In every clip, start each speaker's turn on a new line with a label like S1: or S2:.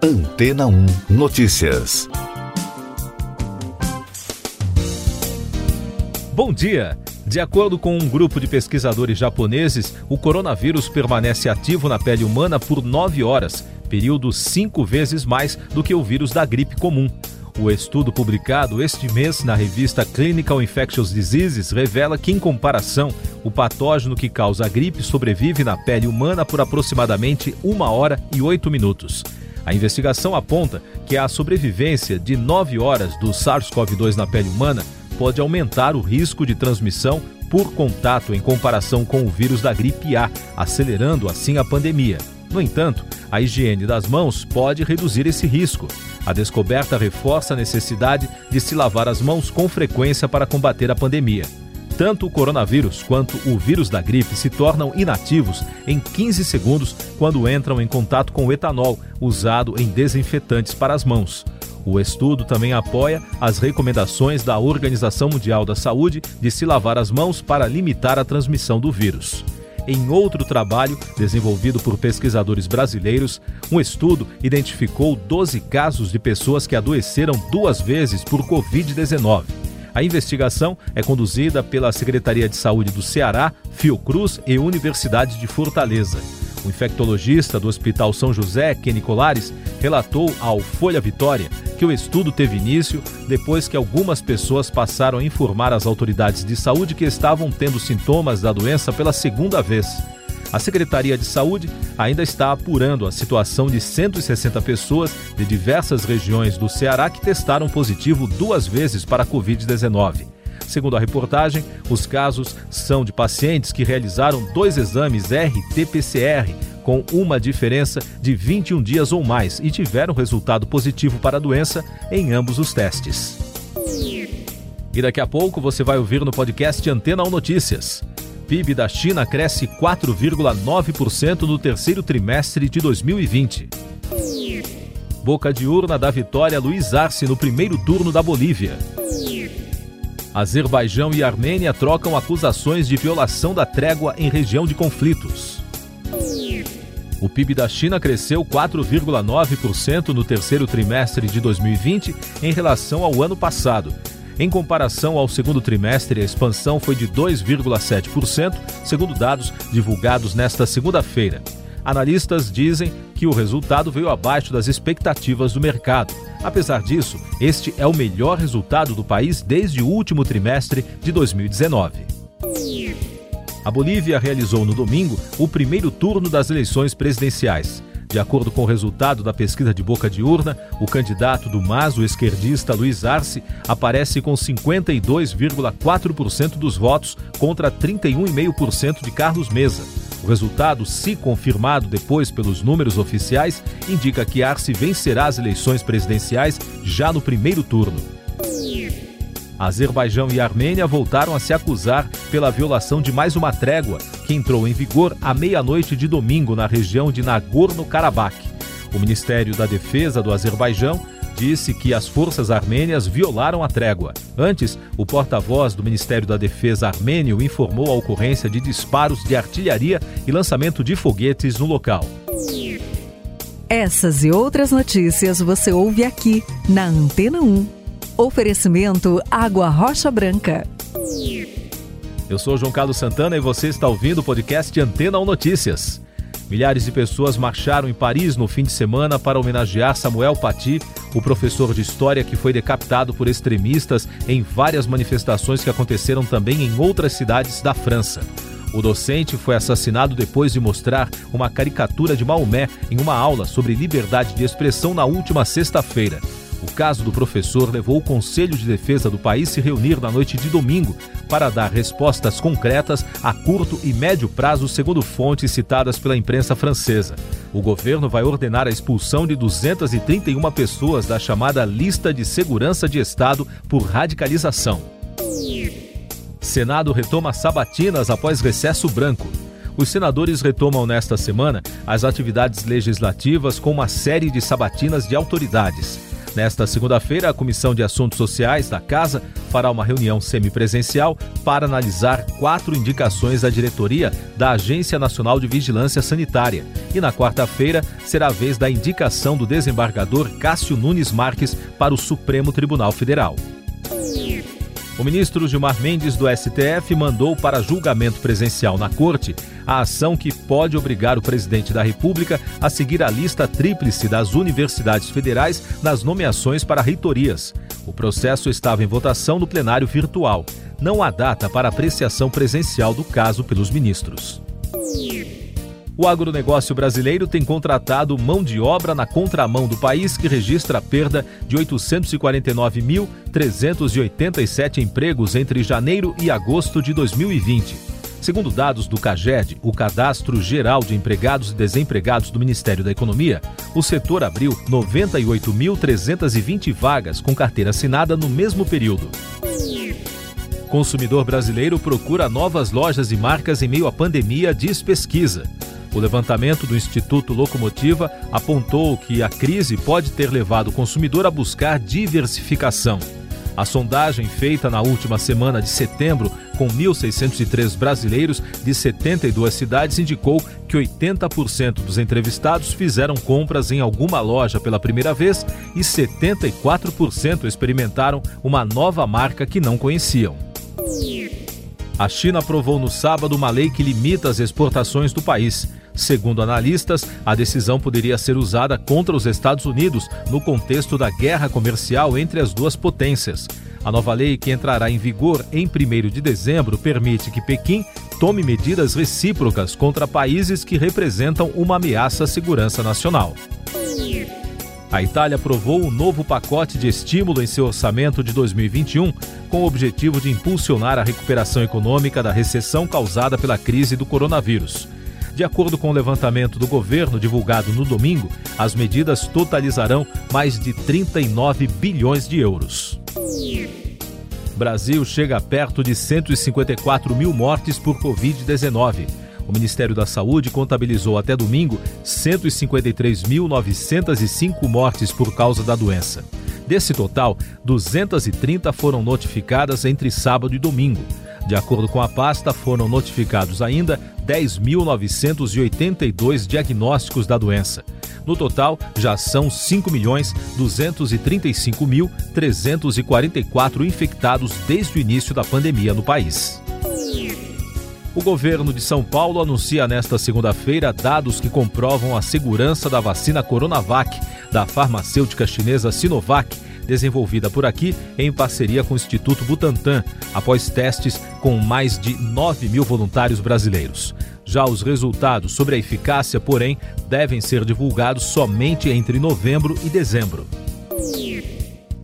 S1: Antena 1 Notícias.
S2: Bom dia! De acordo com um grupo de pesquisadores japoneses, o coronavírus permanece ativo na pele humana por nove horas, período cinco vezes mais do que o vírus da gripe comum. O estudo publicado este mês na revista Clinical Infectious Diseases revela que, em comparação, o patógeno que causa a gripe sobrevive na pele humana por aproximadamente uma hora e oito minutos. A investigação aponta que a sobrevivência de nove horas do SARS-CoV-2 na pele humana pode aumentar o risco de transmissão por contato em comparação com o vírus da gripe A, acelerando assim a pandemia. No entanto, a higiene das mãos pode reduzir esse risco. A descoberta reforça a necessidade de se lavar as mãos com frequência para combater a pandemia. Tanto o coronavírus quanto o vírus da gripe se tornam inativos em 15 segundos quando entram em contato com o etanol, usado em desinfetantes para as mãos. O estudo também apoia as recomendações da Organização Mundial da Saúde de se lavar as mãos para limitar a transmissão do vírus. Em outro trabalho, desenvolvido por pesquisadores brasileiros, um estudo identificou 12 casos de pessoas que adoeceram duas vezes por Covid-19. A investigação é conduzida pela Secretaria de Saúde do Ceará, Fiocruz e Universidade de Fortaleza. O infectologista do Hospital São José, Kenny Colares, relatou ao Folha Vitória que o estudo teve início depois que algumas pessoas passaram a informar as autoridades de saúde que estavam tendo sintomas da doença pela segunda vez. A Secretaria de Saúde ainda está apurando a situação de 160 pessoas de diversas regiões do Ceará que testaram positivo duas vezes para a Covid-19. Segundo a reportagem, os casos são de pacientes que realizaram dois exames RT-PCR com uma diferença de 21 dias ou mais e tiveram resultado positivo para a doença em ambos os testes. E daqui a pouco você vai ouvir no podcast Antena 1 Notícias. PIB da China cresce 4,9% no terceiro trimestre de 2020. Boca de urna da vitória Luiz Arce no primeiro turno da Bolívia. Azerbaijão e Armênia trocam acusações de violação da trégua em região de conflitos. O PIB da China cresceu 4,9% no terceiro trimestre de 2020 em relação ao ano passado. Em comparação ao segundo trimestre, a expansão foi de 2,7%, segundo dados divulgados nesta segunda-feira. Analistas dizem que o resultado veio abaixo das expectativas do mercado. Apesar disso, este é o melhor resultado do país desde o último trimestre de 2019. A Bolívia realizou no domingo o primeiro turno das eleições presidenciais. De acordo com o resultado da pesquisa de boca de urna, o candidato do MAS, o esquerdista Luiz Arce, aparece com 52,4% dos votos contra 31,5% de Carlos Mesa. O resultado, se confirmado depois pelos números oficiais, indica que Arce vencerá as eleições presidenciais já no primeiro turno. Azerbaijão e Armênia voltaram a se acusar pela violação de mais uma trégua que entrou em vigor à meia-noite de domingo na região de Nagorno-Karabakh. O Ministério da Defesa do Azerbaijão disse que as forças armênias violaram a trégua. Antes, o porta-voz do Ministério da Defesa armênio informou a ocorrência de disparos de artilharia e lançamento de foguetes no local.
S3: Essas e outras notícias você ouve aqui na Antena 1. Oferecimento Água Rocha Branca.
S2: Eu sou João Carlos Santana e você está ouvindo o podcast Antena 1 Notícias. Milhares de pessoas marcharam em Paris no fim de semana para homenagear Samuel Paty, o professor de história que foi decapitado por extremistas em várias manifestações que aconteceram também em outras cidades da França. O docente foi assassinado depois de mostrar uma caricatura de Maomé em uma aula sobre liberdade de expressão na última sexta-feira. O caso do professor levou o Conselho de Defesa do país se reunir na noite de domingo para dar respostas concretas a curto e médio prazo, segundo fontes citadas pela imprensa francesa. O governo vai ordenar a expulsão de 231 pessoas da chamada Lista de Segurança de Estado por radicalização. Senado retoma sabatinas após recesso branco. Os senadores retomam nesta semana as atividades legislativas com uma série de sabatinas de autoridades. Nesta segunda-feira, a Comissão de Assuntos Sociais da Casa fará uma reunião semipresencial para analisar quatro indicações da diretoria da Agência Nacional de Vigilância Sanitária. E na quarta-feira será a vez da indicação do desembargador Cássio Nunes Marques para o Supremo Tribunal Federal. O ministro Gilmar Mendes do STF mandou para julgamento presencial na corte a ação que pode obrigar o presidente da República a seguir a lista tríplice das universidades federais nas nomeações para reitorias. O processo estava em votação no plenário virtual. Não há data para apreciação presencial do caso pelos ministros. O agronegócio brasileiro tem contratado mão de obra na contramão do país, que registra a perda de 849.387 empregos entre janeiro e agosto de 2020. Segundo dados do CAGED, o Cadastro Geral de Empregados e Desempregados do Ministério da Economia, o setor abriu 98.320 vagas com carteira assinada no mesmo período. Consumidor brasileiro procura novas lojas e marcas em meio à pandemia, diz pesquisa. O levantamento do Instituto Locomotiva apontou que a crise pode ter levado o consumidor a buscar diversificação. A sondagem feita na última semana de setembro, com 1.603 brasileiros de 72 cidades, indicou que 80% dos entrevistados fizeram compras em alguma loja pela primeira vez e 74% experimentaram uma nova marca que não conheciam. A China aprovou no sábado uma lei que limita as exportações do país. Segundo analistas, a decisão poderia ser usada contra os Estados Unidos no contexto da guerra comercial entre as duas potências. A nova lei, que entrará em vigor em 1 de dezembro, permite que Pequim tome medidas recíprocas contra países que representam uma ameaça à segurança nacional. A Itália aprovou um novo pacote de estímulo em seu orçamento de 2021, com o objetivo de impulsionar a recuperação econômica da recessão causada pela crise do coronavírus. De acordo com o levantamento do governo divulgado no domingo, as medidas totalizarão mais de 39 bilhões de euros. Brasil chega perto de 154 mil mortes por Covid-19. O Ministério da Saúde contabilizou até domingo 153.905 mortes por causa da doença. Desse total, 230 foram notificadas entre sábado e domingo. De acordo com a pasta, foram notificados ainda 10.982 diagnósticos da doença. No total, já são 5.235.344 infectados desde o início da pandemia no país. O governo de São Paulo anuncia nesta segunda-feira dados que comprovam a segurança da vacina Coronavac da farmacêutica chinesa Sinovac, desenvolvida por aqui em parceria com o Instituto Butantan, após testes com mais de 9 mil voluntários brasileiros. Já os resultados sobre a eficácia, porém, devem ser divulgados somente entre novembro e dezembro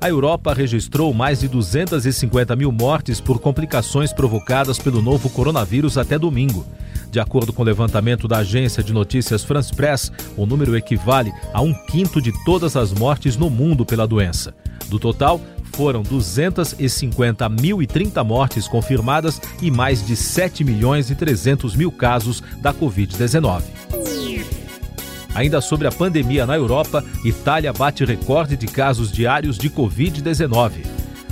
S2: a Europa registrou mais de 250 mil mortes por complicações provocadas pelo novo coronavírus até domingo. De acordo com o levantamento da agência de notícias France Press, o número equivale a um quinto de todas as mortes no mundo pela doença. Do total, foram 250.030 mortes confirmadas e mais de 7 milhões e 300 mil casos da Covid-19. Ainda sobre a pandemia na Europa, Itália bate recorde de casos diários de Covid-19.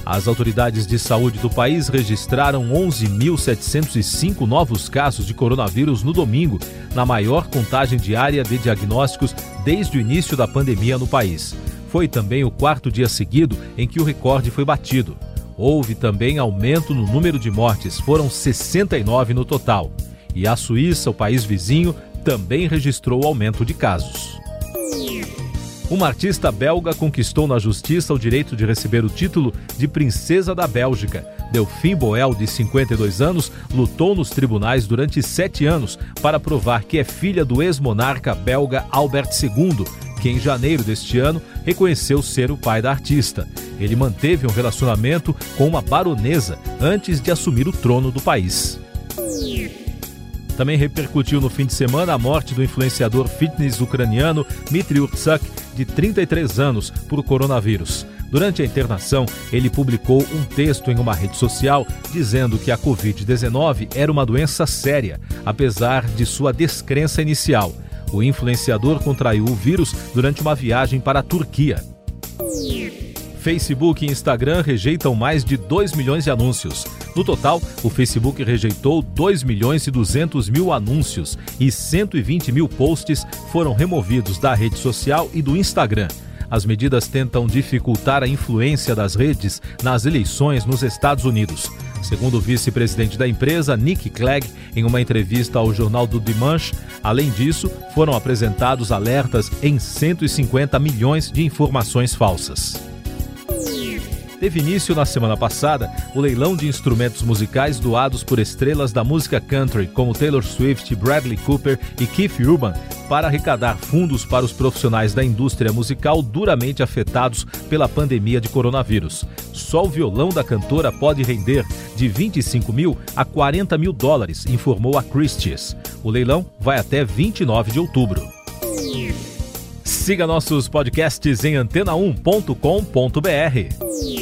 S2: As autoridades de saúde do país registraram 11.705 novos casos de coronavírus no domingo, na maior contagem diária de diagnósticos desde o início da pandemia no país. Foi também o quarto dia seguido em que o recorde foi batido. Houve também aumento no número de mortes, foram 69 no total. E a Suíça, o país vizinho, também registrou aumento de casos. Uma artista belga conquistou na justiça o direito de receber o título de Princesa da Bélgica. Delphine Boel, de 52 anos, lutou nos tribunais durante sete anos para provar que é filha do ex-monarca belga Albert II, que em janeiro deste ano reconheceu ser o pai da artista. Ele manteve um relacionamento com uma baronesa antes de assumir o trono do país. Também repercutiu no fim de semana a morte do influenciador fitness ucraniano Dmitry Urtsak, de 33 anos, por coronavírus. Durante a internação, ele publicou um texto em uma rede social dizendo que a Covid-19 era uma doença séria, apesar de sua descrença inicial. O influenciador contraiu o vírus durante uma viagem para a Turquia. Facebook e Instagram rejeitam mais de 2 milhões de anúncios. No total, o Facebook rejeitou 2 milhões e 200 mil anúncios e 120 mil posts foram removidos da rede social e do Instagram. As medidas tentam dificultar a influência das redes nas eleições nos Estados Unidos. Segundo o vice-presidente da empresa, Nick Clegg, em uma entrevista ao jornal do Dimanche, além disso, foram apresentados alertas em 150 milhões de informações falsas teve início na semana passada o leilão de instrumentos musicais doados por estrelas da música country como Taylor Swift, Bradley Cooper e Keith Urban para arrecadar fundos para os profissionais da indústria musical duramente afetados pela pandemia de coronavírus. Só o violão da cantora pode render de 25 mil a 40 mil dólares, informou a Christie's. O leilão vai até 29 de outubro. Siga nossos podcasts em antena1.com.br.